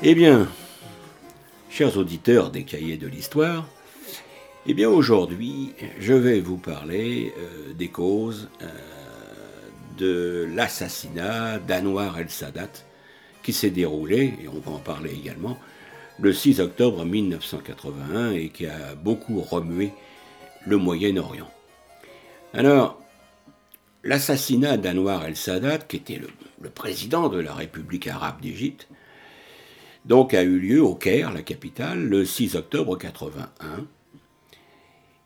Eh bien, chers auditeurs des cahiers de l'histoire, eh bien aujourd'hui, je vais vous parler euh, des causes euh, de l'assassinat d'Anwar el-Sadat qui s'est déroulé, et on va en parler également, le 6 octobre 1981 et qui a beaucoup remué le Moyen-Orient. Alors, l'assassinat d'Anwar el-Sadat, qui était le, président de la République arabe d'Égypte, donc a eu lieu au Caire, la capitale, le 6 octobre 81.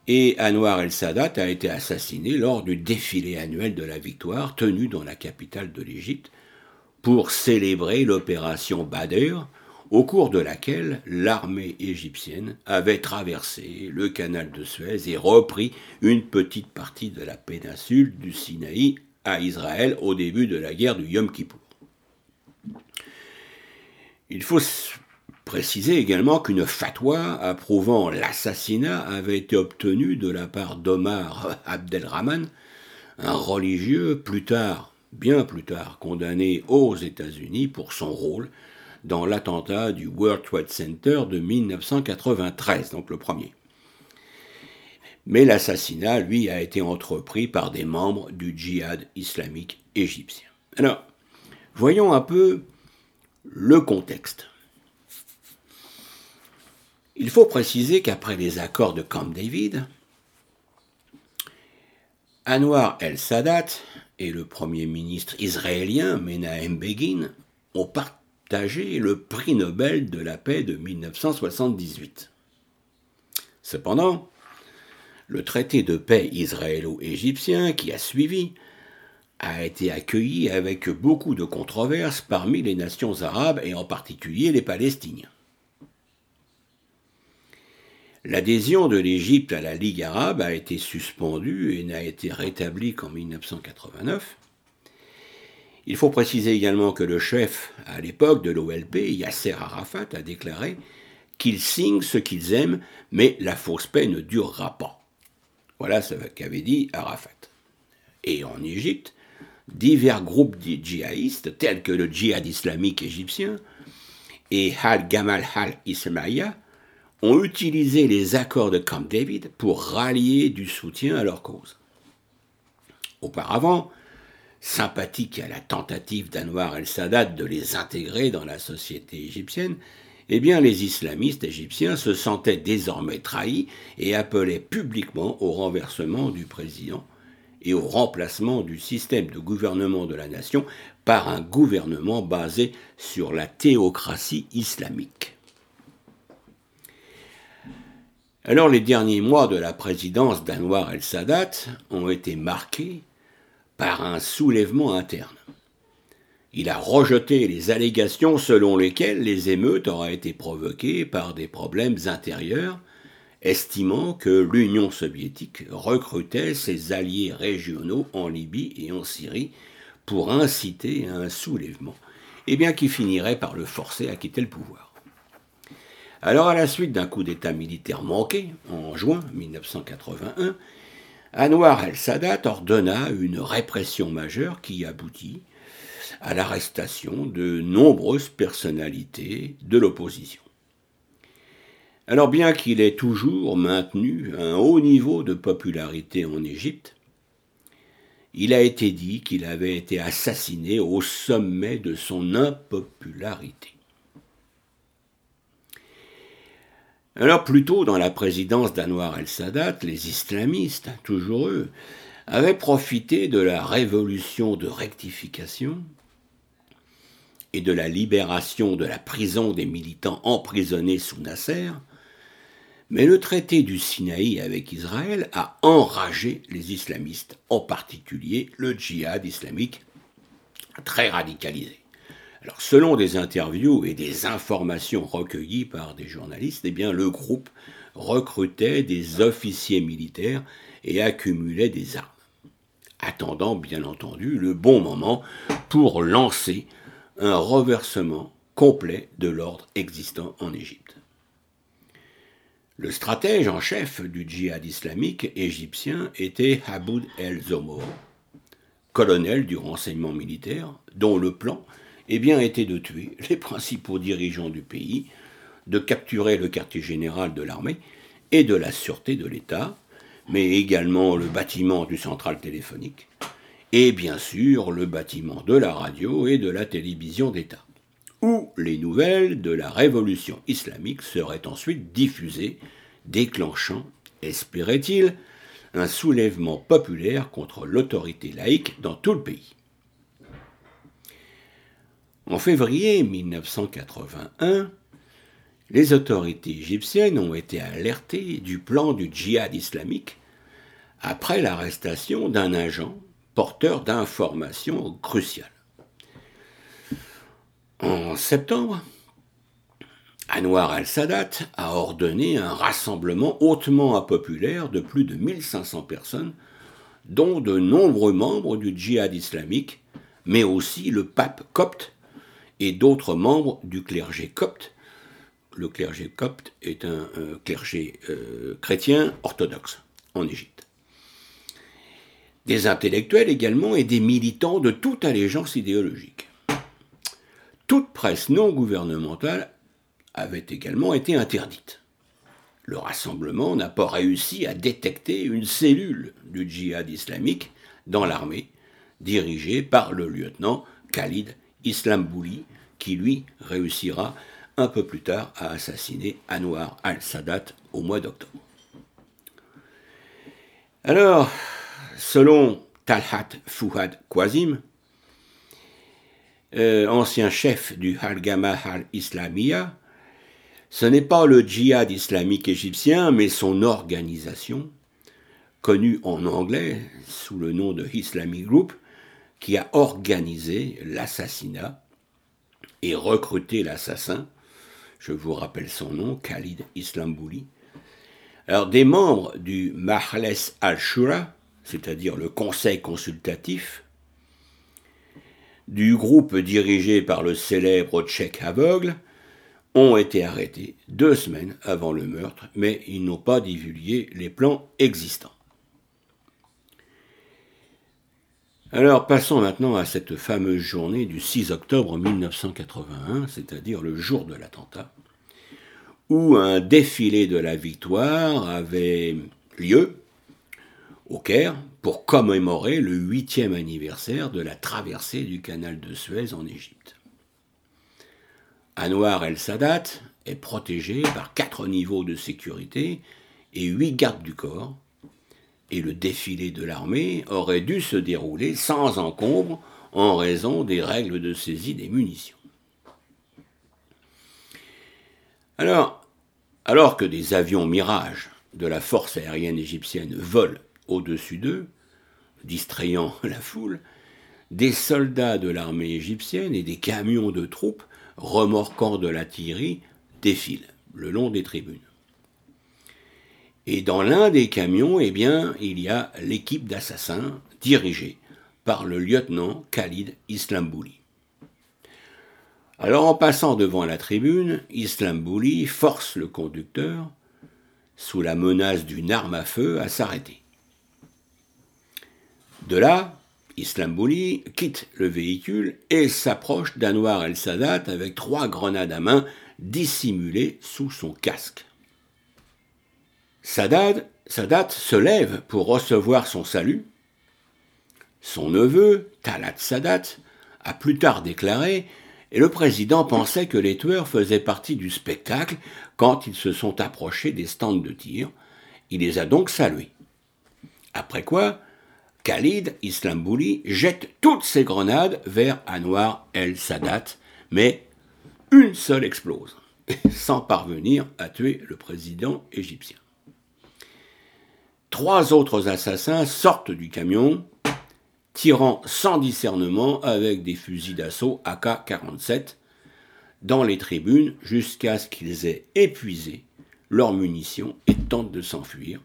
Et Anwar el-Sadat a été assassiné lors du défilé annuel de la victoire tenu dans la capitale de l'Égypte pour célébrer l'opération Badr, au cours de laquelle l'armée égyptienne avait traversé le canal de Suez et repris une petite partie de la péninsule du Sinaï à Israël au début de la guerre du Yom Kippour. Il faut préciser également qu'une fatwa approuvant l'assassinat avait été obtenue de la part d'Omar Abdelrahman, un religieux plus tard, bien plus tard, condamné aux États-Unis pour son rôle dans l'attentat du World Trade Center de 1993, donc le premier. Mais l'assassinat, lui, a été entrepris par des membres du djihad islamique égyptien. Alors, voyons un peu le contexte. Il faut préciser qu'après les accords de Camp David, Anwar el-Sadat et le premier ministre israélien Menahem Begin ont partagé le prix Nobel de la paix de 1978. Cependant, le traité de paix israélo-égyptien qui a suivi a été accueilli avec beaucoup de controverses parmi les nations arabes et en particulier les Palestiniens. L'adhésion de l'Égypte à la Ligue arabe a été suspendue et n'a été rétablie qu'en 1989, il faut préciser également que le chef, à l'époque de l'OLP, Yasser Arafat, a déclaré qu'ils signent ce qu'ils aiment, mais la fausse paix ne durera pas. Voilà ce qu'avait dit Arafat. Et en Égypte, divers groupes djihadistes, tels que le djihad islamique égyptien et Hal Gamal Hal Ismaïa, ont utilisé les accords de Camp David pour rallier du soutien à leur cause. Auparavant, sympathique à la tentative d'Anwar el-Sadat de les intégrer dans la société égyptienne, eh les islamistes égyptiens se sentaient désormais trahis et appelaient publiquement au renversement du président et au remplacement du système de gouvernement de la nation par un gouvernement basé sur la théocratie islamique. Alors les derniers mois de la présidence d'Anwar el-Sadat ont été marqués par un soulèvement interne. Il a rejeté les allégations selon lesquelles les émeutes auraient été provoquées par des problèmes intérieurs, estimant que l'Union soviétique recrutait ses alliés régionaux en Libye et en Syrie pour inciter à un soulèvement, et bien qui finirait par le forcer à quitter le pouvoir. Alors à la suite d'un coup d'État militaire manqué, en juin 1981, Anwar el-Sadat ordonna une répression majeure qui aboutit à l'arrestation de nombreuses personnalités de l'opposition. Alors bien qu'il ait toujours maintenu un haut niveau de popularité en Égypte, il a été dit qu'il avait été assassiné au sommet de son impopularité. Alors plus tôt dans la présidence d'Anwar el-Sadat, les islamistes, toujours eux, avaient profité de la révolution de rectification et de la libération de la prison des militants emprisonnés sous Nasser, mais le traité du Sinaï avec Israël a enragé les islamistes, en particulier le djihad islamique très radicalisé. Selon des interviews et des informations recueillies par des journalistes, eh le groupe recrutait des officiers militaires et accumulait des armes, attendant bien entendu le bon moment pour lancer un reversement complet de l'ordre existant en Égypte. Le stratège en chef du djihad islamique égyptien était Haboud el-Zomo, colonel du renseignement militaire, dont le plan eh était de tuer les principaux dirigeants du pays, de capturer le quartier général de l'armée et de la sûreté de l'État, mais également le bâtiment du central téléphonique, et bien sûr le bâtiment de la radio et de la télévision d'État, où les nouvelles de la révolution islamique seraient ensuite diffusées, déclenchant, espérait-il, un soulèvement populaire contre l'autorité laïque dans tout le pays. En février 1981, les autorités égyptiennes ont été alertées du plan du djihad islamique après l'arrestation d'un agent porteur d'informations cruciales. En septembre, Anwar al-Sadat a ordonné un rassemblement hautement impopulaire de plus de 1500 personnes, dont de nombreux membres du djihad islamique, mais aussi le pape copte et d'autres membres du clergé copte. Le clergé copte est un, clergé euh, chrétien orthodoxe en Égypte. Des intellectuels également et des militants de toute allégeance idéologique. Toute presse non gouvernementale avait également été interdite. Le rassemblement n'a pas réussi à détecter une cellule du djihad islamique dans l'armée, dirigée par le lieutenant Khalid Islambouli, qui lui réussira un peu plus tard à assassiner Anwar al-Sadat au mois d'octobre. Alors, selon Talhat Fouad Kwazim, euh, ancien chef du Halgama al-Islamiyya, ce n'est pas le djihad islamique égyptien, mais son organisation, connue en anglais sous le nom de Islamic Group, qui a organisé l'assassinat et recruté l'assassin. Je vous rappelle son nom, Khalid Islambouli. Alors, des membres du Mahles al-Shura, c'est-à-dire le conseil consultatif, du groupe dirigé par le célèbre tchèque aveugle, ont été arrêtés deux semaines avant le meurtre, mais ils n'ont pas divulgué les plans existants. Alors passons maintenant à cette fameuse journée du 6 octobre 1981, c'est-à-dire le jour de l'attentat, où un défilé de la victoire avait lieu au Caire pour commémorer le huitième anniversaire de la traversée du canal de Suez en Égypte. Anwar el-Sadat est protégé par quatre niveaux de sécurité et huit gardes du corps, et le défilé de l'armée aurait dû se dérouler sans encombre en raison des règles de saisie des munitions. Alors, alors que des avions Mirage de la force aérienne égyptienne volent au-dessus d'eux, distrayant la foule, des soldats de l'armée égyptienne et des camions de troupes remorquant de l'artillerie, défilent le long des tribunes. Et dans l'un des camions, eh bien, il y a l'équipe d'assassins dirigée par le lieutenant Khalid Islambouli. Alors en passant devant la tribune, Islambouli force le conducteur, sous la menace d'une arme à feu, à s'arrêter. De là, Islambouli quitte le véhicule et s'approche d'Anwar el-Sadat avec trois grenades à main dissimulées sous son casque. Sadat, Sadat se lève pour recevoir son salut. Son neveu, Talat Sadat, a plus tard déclaré et le président pensait que les tueurs faisaient partie du spectacle quand ils se sont approchés des stands de tir. Il les a donc salués. Après quoi, Khalid Islambouli jette toutes ses grenades vers Anwar el-Sadat, mais une seule explose, sans parvenir à tuer le président égyptien. Trois autres assassins sortent du camion, tirant sans discernement avec des fusils d'assaut AK-47 dans les tribunes jusqu'à ce qu'ils aient épuisé leurs munitions et tentent de s'enfuir,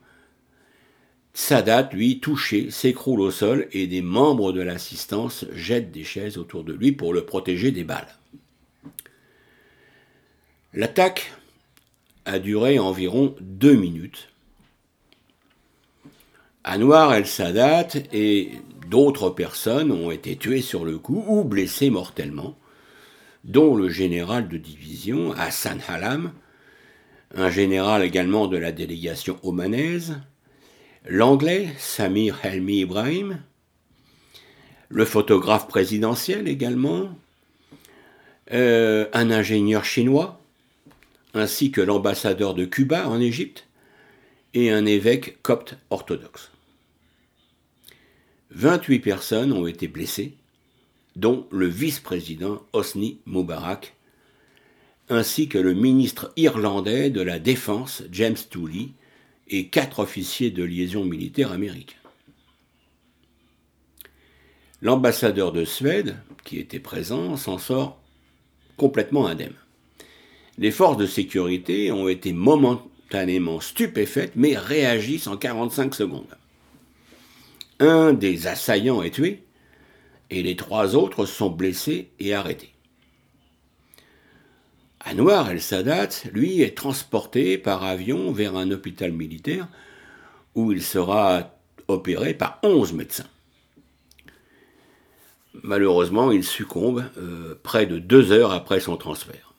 Sadat, lui, touché, s'écroule au sol et des membres de l'assistance jettent des chaises autour de lui pour le protéger des balles. L'attaque a duré environ deux minutes. Anwar el-Sadat et d'autres personnes ont été tuées sur le coup ou blessées mortellement, dont le général de division Hassan Halam, un général également de la délégation omanaise, l'anglais Samir Helmi Ibrahim, le photographe présidentiel également, euh, un ingénieur chinois, ainsi que l'ambassadeur de Cuba en Égypte, et un évêque copte orthodoxe. 28 personnes ont été blessées, dont le vice-président Hosni Moubarak, ainsi que le ministre irlandais de la Défense James Tooley et quatre officiers de liaison militaire américains. L'ambassadeur de Suède, qui était présent, s'en sort complètement indemne. Les forces de sécurité ont été momentanément stupéfaites, mais réagissent en 45 secondes. Un des assaillants est tué, et les trois autres sont blessés et arrêtés. Anwar el-Sadat, lui, est transporté par avion vers un hôpital militaire où il sera opéré par onze médecins. Malheureusement, il succombe euh, près de deux heures après son transfert.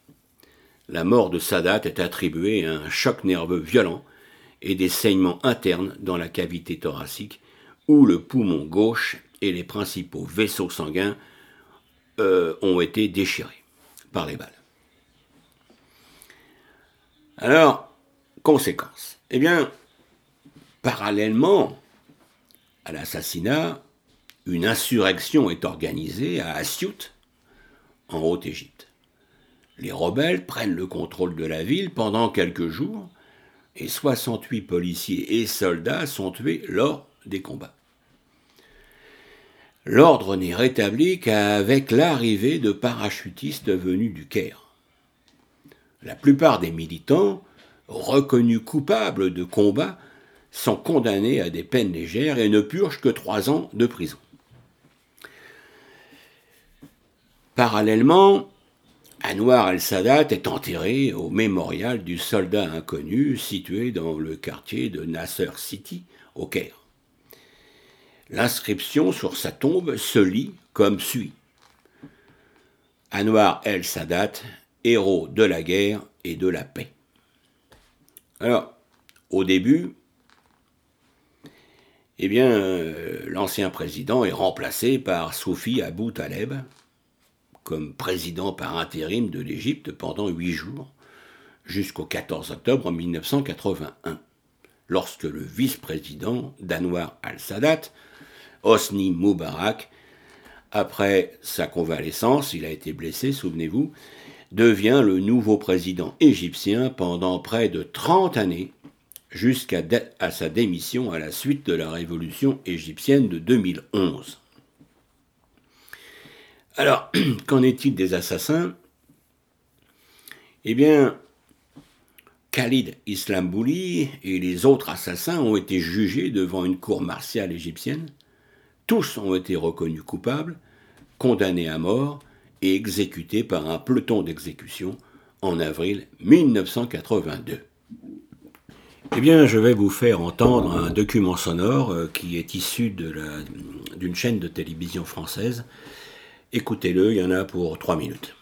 La mort de Sadat est attribuée à un choc nerveux violent et des saignements internes dans la cavité thoracique où le poumon gauche et les principaux vaisseaux sanguins euh, ont été déchirés par les balles. Alors, conséquence. Eh bien, parallèlement à l'assassinat, une insurrection est organisée à Asyut, en Haute-Égypte. Les rebelles prennent le contrôle de la ville pendant quelques jours et 68 policiers et soldats sont tués lors des combats. L'ordre n'est rétabli qu'avec l'arrivée de parachutistes venus du Caire. La plupart des militants, reconnus coupables de combat, sont condamnés à des peines légères et ne purgent que trois ans de prison. Parallèlement, Anwar el-Sadat est enterré au mémorial du soldat inconnu situé dans le quartier de Nasser City, au Caire. L'inscription sur sa tombe se lit comme suit. Anwar el-Sadat, héros de la guerre et de la paix. Alors, au début, eh bien, euh, l'ancien président est remplacé par Soufi Abou Taleb, comme président par intérim de l'Égypte pendant huit jours, jusqu'au 14 octobre 1981, lorsque le vice-président d'Anwar al-Sadat, Hosni Moubarak, après sa convalescence, il a été blessé, souvenez-vous, devient le nouveau président égyptien pendant près de 30 années, jusqu'à sa démission à la suite de la révolution égyptienne de 2011. Alors, qu'en est-il des assassins? Eh bien, Khalid Islambouli et les autres assassins ont été jugés devant une cour martiale égyptienne. Tous ont été reconnus coupables, condamnés à mort et exécutés par un peloton d'exécution en avril 1982. Eh bien, je vais vous faire entendre un document sonore euh, qui est issu d'une chaîne de télévision française Écoutez-le, il y en a pour trois minutes.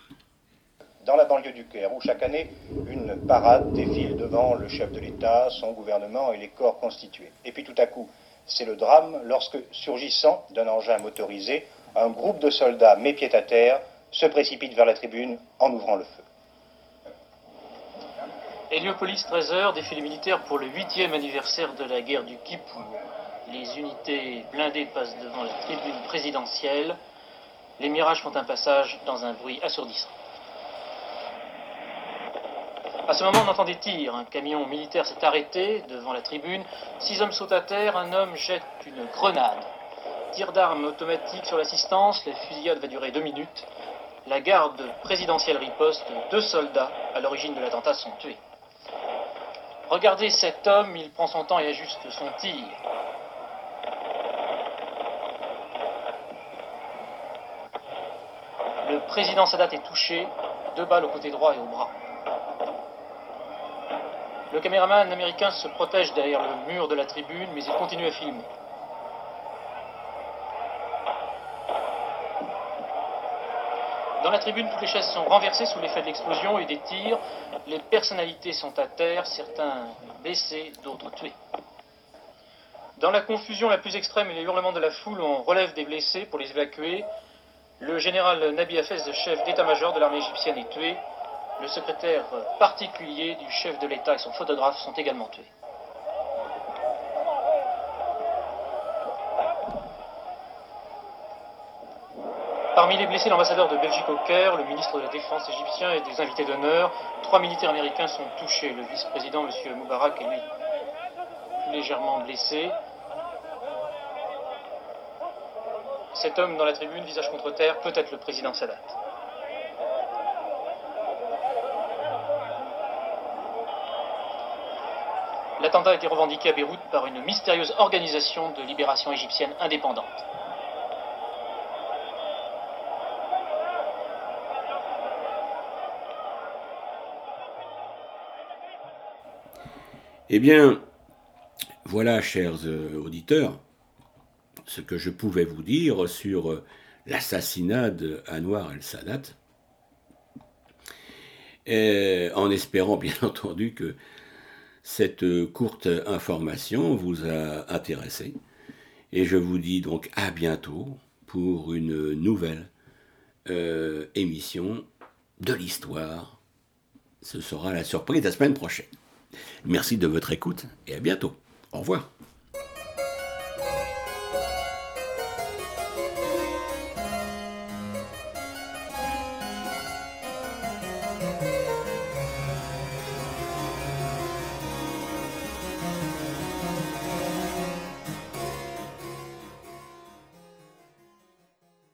Dans la banlieue du Caire, où chaque année, une parade défile devant le chef de l'État, son gouvernement et les corps constitués. Et puis tout à coup, c'est le drame lorsque, surgissant d'un engin motorisé, un groupe de soldats met pied à terre se précipite vers la tribune en ouvrant le feu. Héliopolis 13h, défilé militaire pour le 8e anniversaire de la guerre du Kippour. Les unités blindées passent devant la tribune présidentielle. Les mirages font un passage dans un bruit assourdissant. À ce moment, on entend des tirs. Un camion militaire s'est arrêté devant la tribune. Six hommes sautent à terre. Un homme jette une grenade. Tir d'armes automatique sur l'assistance. La fusillade va durer deux minutes. La garde présidentielle riposte. Deux soldats à l'origine de l'attentat sont tués. Regardez cet homme, il prend son temps et ajuste son tir. Le président Sadat est touché, deux balles au côté droit et au bras. Le caméraman américain se protège derrière le mur de la tribune, mais il continue à filmer. Dans la tribune, toutes les chaises sont renversées sous l'effet de l'explosion et des tirs. Les personnalités sont à terre, certains blessés, d'autres tués. Dans la confusion la plus extrême et les hurlements de la foule, on relève des blessés pour les évacuer. Le général Nabi Hafez, chef d'état-major de l'armée égyptienne, est tué. Le secrétaire particulier du chef de l'État et son photographe sont également tués. Parmi les blessés, l'ambassadeur de Belgique au Caire, le ministre de la Défense égyptien et des invités d'honneur. Trois militaires américains sont touchés. Le vice-président, M. Moubarak, est lui légèrement blessé. Cet homme dans la tribune, visage contre terre, peut être le président Sadat. L'attentat a été revendiqué à Beyrouth par une mystérieuse organisation de libération égyptienne indépendante. Eh bien, voilà, chers euh, auditeurs, ce que je pouvais vous dire sur euh, l'assassinat d'Anwar el-Sadat, en espérant bien entendu que cette euh, courte information vous a intéressé. Et je vous dis donc à bientôt pour une nouvelle émission de l'histoire. Ce sera la surprise la semaine prochaine. Merci de votre écoute et à bientôt. Au revoir.